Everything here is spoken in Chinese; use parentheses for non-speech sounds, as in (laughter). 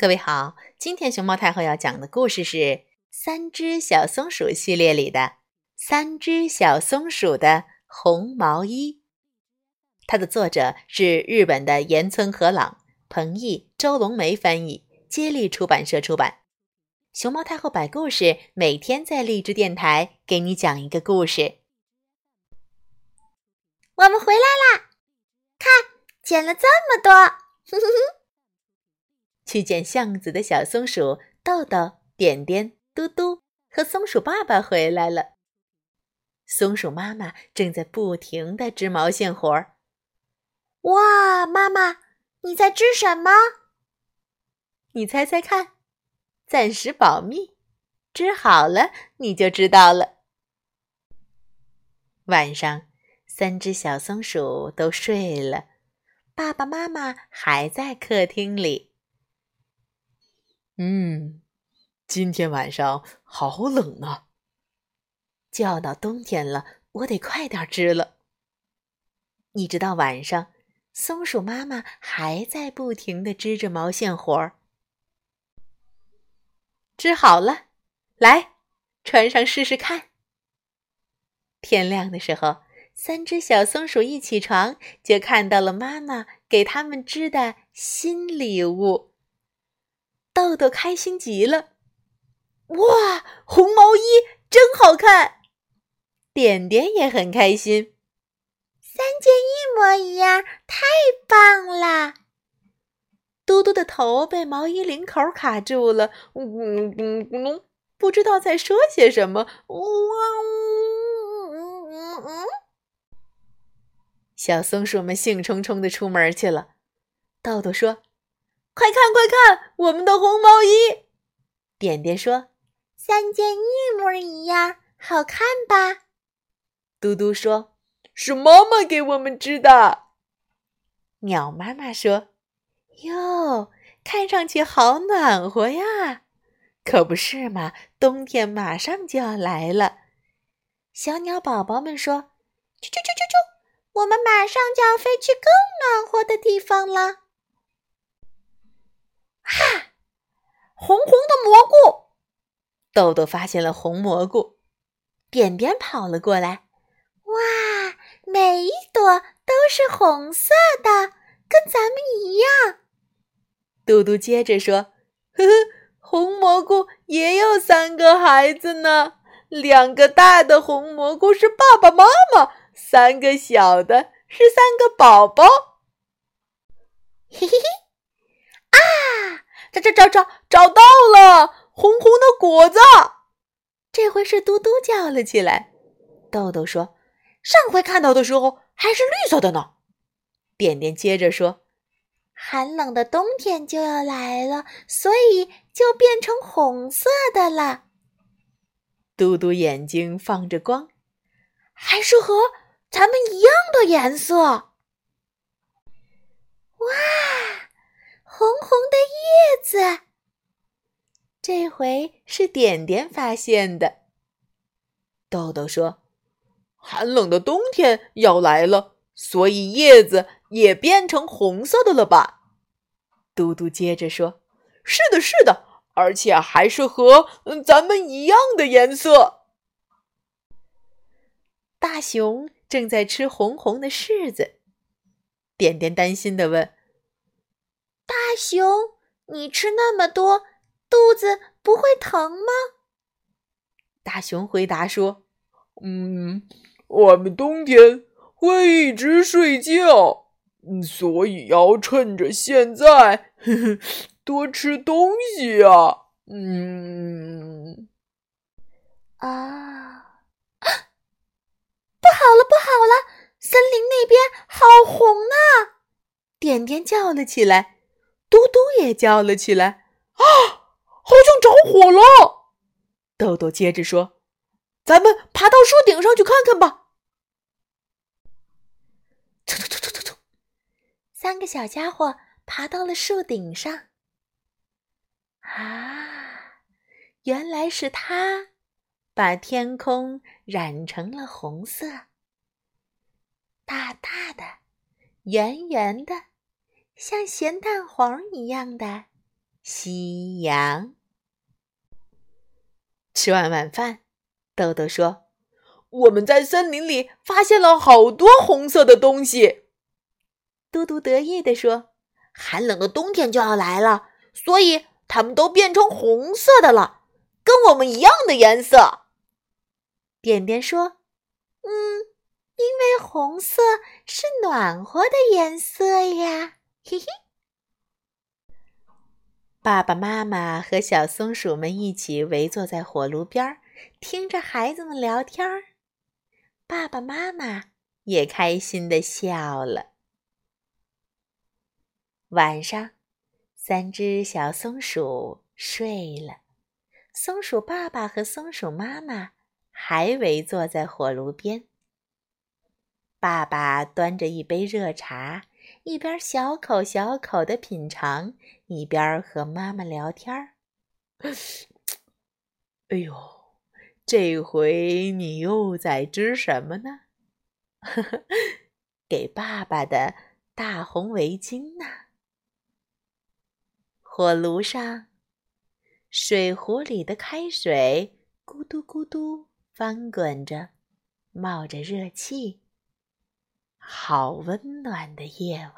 各位好，今天熊猫太后要讲的故事是《三只小松鼠》系列里的《三只小松鼠的红毛衣》。它的作者是日本的岩村和朗，彭毅、周龙梅翻译，接力出版社出版。熊猫太后摆故事，每天在励志电台给你讲一个故事。我们回来啦！看，捡了这么多，哼哼哼。去捡橡子的小松鼠豆豆、点点、嘟嘟和松鼠爸爸回来了。松鼠妈妈正在不停的织毛线活儿。哇，妈妈，你在织什么？你猜猜看，暂时保密。织好了你就知道了。晚上，三只小松鼠都睡了，爸爸妈妈还在客厅里。嗯，今天晚上好冷啊！就要到冬天了，我得快点织了。一直到晚上，松鼠妈妈还在不停的织着毛线活儿。织好了，来，穿上试试看。天亮的时候，三只小松鼠一起床就看到了妈妈给他们织的新礼物。豆豆开心极了，哇，红毛衣真好看！点点也很开心，三件一模一样，太棒了！嘟嘟的头被毛衣领口卡住了，咕噜咕噜，不知道在说些什么。哇呜呜呜！小松鼠们兴冲冲的出门去了。豆豆说。快看，快看，我们的红毛衣！点点说：“三件一模一样，好看吧？”嘟嘟说：“是妈妈给我们织的。”鸟妈妈说：“哟，看上去好暖和呀！可不是嘛，冬天马上就要来了。”小鸟宝宝们说：“啾啾啾啾啾，我们马上就要飞去更暖和的地方了。”哈，红红的蘑菇！豆豆发现了红蘑菇，点点跑了过来。哇，每一朵都是红色的，跟咱们一样。嘟嘟接着说：“呵呵，红蘑菇也有三个孩子呢，两个大的红蘑菇是爸爸妈妈，三个小的是三个宝宝。(laughs) ”嘿嘿嘿。啊！找找找找找到了红红的果子，这回是嘟嘟叫了起来。豆豆说：“上回看到的时候还是绿色的呢。”点点接着说：“寒冷的冬天就要来了，所以就变成红色的了。”嘟嘟眼睛放着光，还是和咱们一样的颜色。哇！红红的叶子，这回是点点发现的。豆豆说：“寒冷的冬天要来了，所以叶子也变成红色的了吧？”嘟嘟接着说：“是的，是的，而且还是和咱们一样的颜色。”大熊正在吃红红的柿子，点点担心的问。大熊，你吃那么多，肚子不会疼吗？大熊回答说：“嗯，我们冬天会一直睡觉，所以要趁着现在呵 (laughs) 呵多吃东西啊。”嗯，啊，不好了，不好了，森林那边好红啊！点点叫了起来。嘟嘟也叫了起来：“啊，好像着火了！”豆豆接着说：“咱们爬到树顶上去看看吧。”突突突突突突，三个小家伙爬到了树顶上。啊，原来是他把天空染成了红色，大大的，圆圆的。像咸蛋黄一样的夕阳。吃完晚饭，豆豆说：“我们在森林里发现了好多红色的东西。”嘟嘟得意地说：“寒冷的冬天就要来了，所以它们都变成红色的了，跟我们一样的颜色。”点点说：“嗯，因为红色是暖和的颜色呀。”嘿嘿。爸爸妈妈和小松鼠们一起围坐在火炉边，听着孩子们聊天儿。爸爸妈妈也开心的笑了。晚上，三只小松鼠睡了，松鼠爸爸和松鼠妈妈还围坐在火炉边。爸爸端着一杯热茶。一边小口小口的品尝，一边和妈妈聊天儿。哎呦，这回你又在织什么呢？呵呵，给爸爸的大红围巾呢。火炉上，水壶里的开水咕嘟咕嘟翻滚着，冒着热气。好温暖的夜晚。